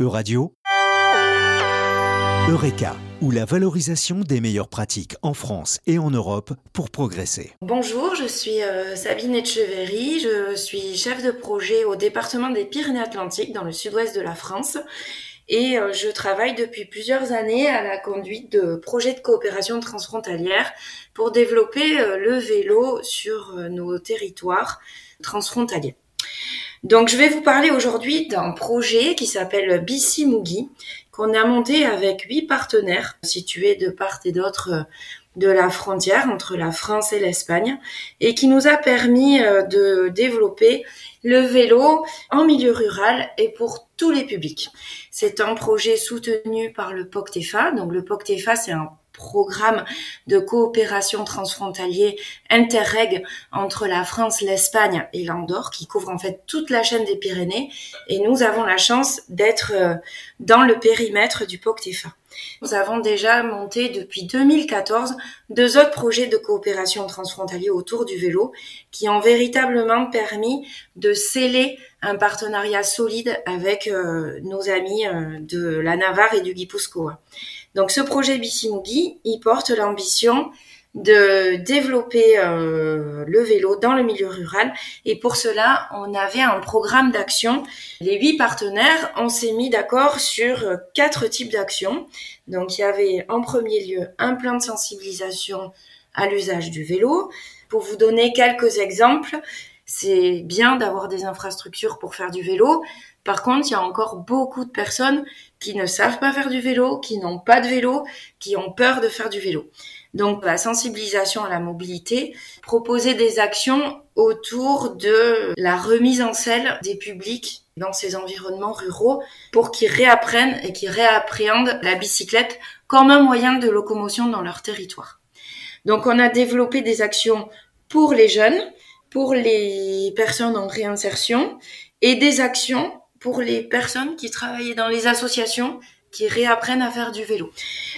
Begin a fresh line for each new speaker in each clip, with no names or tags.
Euradio, Eureka, ou la valorisation des meilleures pratiques en France et en Europe pour progresser.
Bonjour, je suis euh, Sabine Etcheverry, je suis chef de projet au département des Pyrénées-Atlantiques dans le sud-ouest de la France et euh, je travaille depuis plusieurs années à la conduite de projets de coopération transfrontalière pour développer euh, le vélo sur nos territoires transfrontaliers. Donc je vais vous parler aujourd'hui d'un projet qui s'appelle Mugi, qu'on a monté avec huit partenaires situés de part et d'autre de la frontière entre la France et l'Espagne et qui nous a permis euh, de développer le vélo en milieu rural et pour tous les publics. C'est un projet soutenu par le POCTEFA. Donc le POCTEFA, c'est un programme de coopération transfrontalier Interreg entre la France, l'Espagne et l'Andorre qui couvre en fait toute la chaîne des Pyrénées et nous avons la chance d'être euh, dans le périmètre du POCTEFA. Nous avons déjà monté depuis 2014 deux autres projets de coopération transfrontalier autour du vélo qui ont véritablement permis de sceller un partenariat solide avec euh, nos amis euh, de la Navarre et du Guipuscoa. Donc ce projet Bissimugi, il porte l'ambition de développer euh, le vélo dans le milieu rural et pour cela on avait un programme d'action. Les huit partenaires on s'est mis d'accord sur quatre types d'actions. Donc il y avait en premier lieu un plan de sensibilisation à l'usage du vélo. Pour vous donner quelques exemples, c'est bien d'avoir des infrastructures pour faire du vélo. Par contre, il y a encore beaucoup de personnes qui ne savent pas faire du vélo, qui n'ont pas de vélo, qui ont peur de faire du vélo. Donc la sensibilisation à la mobilité, proposer des actions autour de la remise en selle des publics dans ces environnements ruraux pour qu'ils réapprennent et qu'ils réappréhendent la bicyclette comme un moyen de locomotion dans leur territoire. Donc on a développé des actions pour les jeunes, pour les personnes en réinsertion et des actions pour les personnes qui travaillaient dans les associations qui réapprennent à faire du vélo.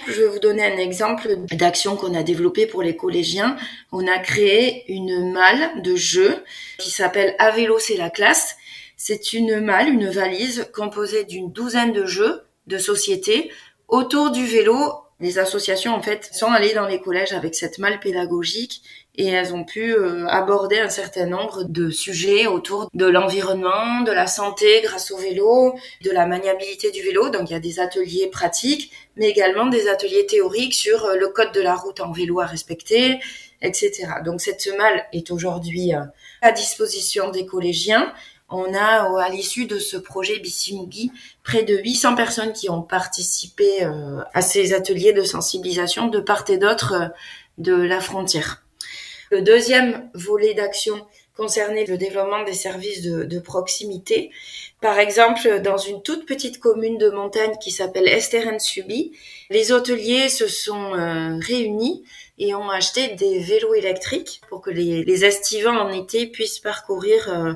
Je vais vous donner un exemple d'action qu'on a développée pour les collégiens. On a créé une malle de jeu qui s'appelle À vélo c'est la classe. C'est une malle, une valise composée d'une douzaine de jeux de société autour du vélo. Les associations en fait sont allées dans les collèges avec cette malle pédagogique et elles ont pu euh, aborder un certain nombre de sujets autour de l'environnement, de la santé grâce au vélo, de la maniabilité du vélo. Donc il y a des ateliers pratiques, mais également des ateliers théoriques sur euh, le code de la route en vélo à respecter, etc. Donc cette malle est aujourd'hui euh, à disposition des collégiens. On a, à l'issue de ce projet Bissimugi, près de 800 personnes qui ont participé à ces ateliers de sensibilisation de part et d'autre de la frontière. Le deuxième volet d'action concernait le développement des services de, proximité. Par exemple, dans une toute petite commune de montagne qui s'appelle Esteren-Subi, les hôteliers se sont euh, réunis et ont acheté des vélos électriques pour que les, estivants en été puissent parcourir euh,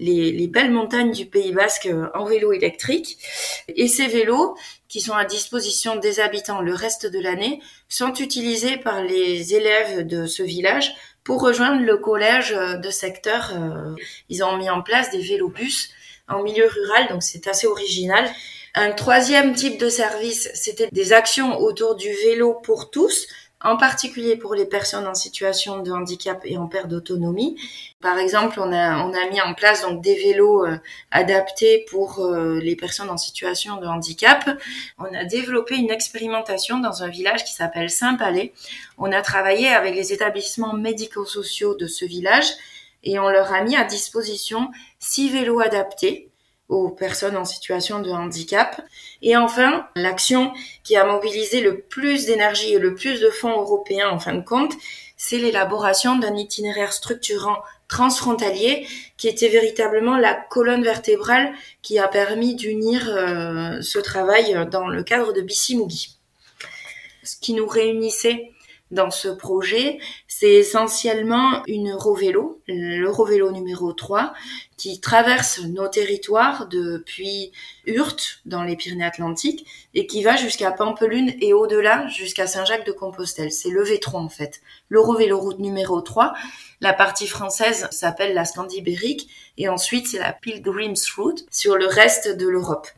les, les, belles montagnes du Pays Basque euh, en vélo électrique. Et ces vélos, qui sont à disposition des habitants le reste de l'année, sont utilisés par les élèves de ce village pour rejoindre le collège euh, de secteur, euh, ils ont mis en place des vélobus en milieu rural, donc c'est assez original. Un troisième type de service, c'était des actions autour du vélo pour tous en particulier pour les personnes en situation de handicap et en perte d'autonomie. Par exemple, on a, mis en place donc des vélos euh, adaptés pour euh, les personnes en situation de handicap. On a développé une expérimentation dans un village qui s'appelle Saint-Palais. On a travaillé avec les établissements médico-sociaux de ce village et on leur a mis à disposition six vélos adaptés aux personnes en situation de handicap. Et enfin, l'action qui a mobilisé le plus d'énergie et le plus de fonds européens en fin de compte, c'est l'élaboration d'un itinéraire structurant transfrontalier qui était véritablement la colonne vertébrale qui a permis d'unir euh, ce travail dans le cadre de Bissimougi. Ce qui nous réunissait dans ce projet, c'est essentiellement une Eurovélo, l'Eurovélo numéro 3, qui traverse nos territoires depuis Hurte, dans les Pyrénées-Atlantiques, et qui va jusqu'à Pampelune et au-delà, jusqu'à Saint-Jacques-de-Compostelle. C'est le V3 en fait. L'Eurovélo route numéro 3, la partie française s'appelle la Scandibérique, et ensuite c'est la Pilgrim's Route sur le reste de l'Europe.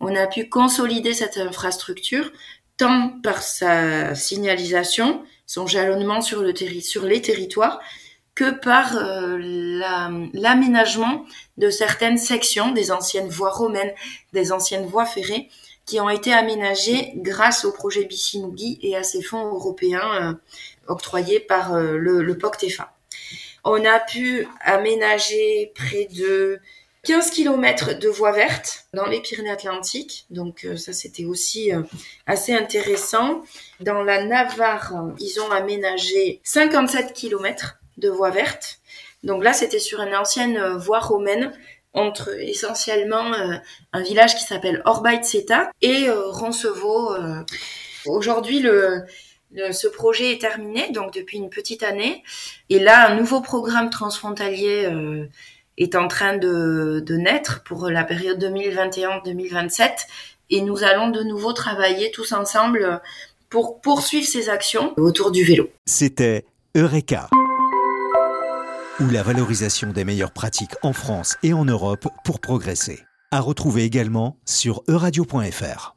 on a pu consolider cette infrastructure tant par sa signalisation, son jalonnement sur, le sur les territoires, que par euh, l'aménagement de certaines sections des anciennes voies romaines, des anciennes voies ferrées, qui ont été aménagées grâce au projet Bissinougi et à ces fonds européens euh, octroyés par euh, le, le POCTEFA. On a pu aménager près de 15 km de voies vertes dans les Pyrénées-Atlantiques. Donc euh, ça, c'était aussi euh, assez intéressant. Dans la Navarre, ils ont aménagé 57 km de voies vertes. Donc là, c'était sur une ancienne euh, voie romaine entre essentiellement un village qui s'appelle Orbaïtseta et Roncevaux. Aujourd'hui, ce projet est terminé, donc depuis une petite année. Et là, un nouveau programme transfrontalier est en train de, naître pour la période 2021-2027 et nous allons de nouveau travailler tous ensemble pour poursuivre ces actions autour du vélo.
C'était Eureka ou la valorisation des meilleures pratiques en France et en Europe pour progresser. À retrouver également sur euradio.fr.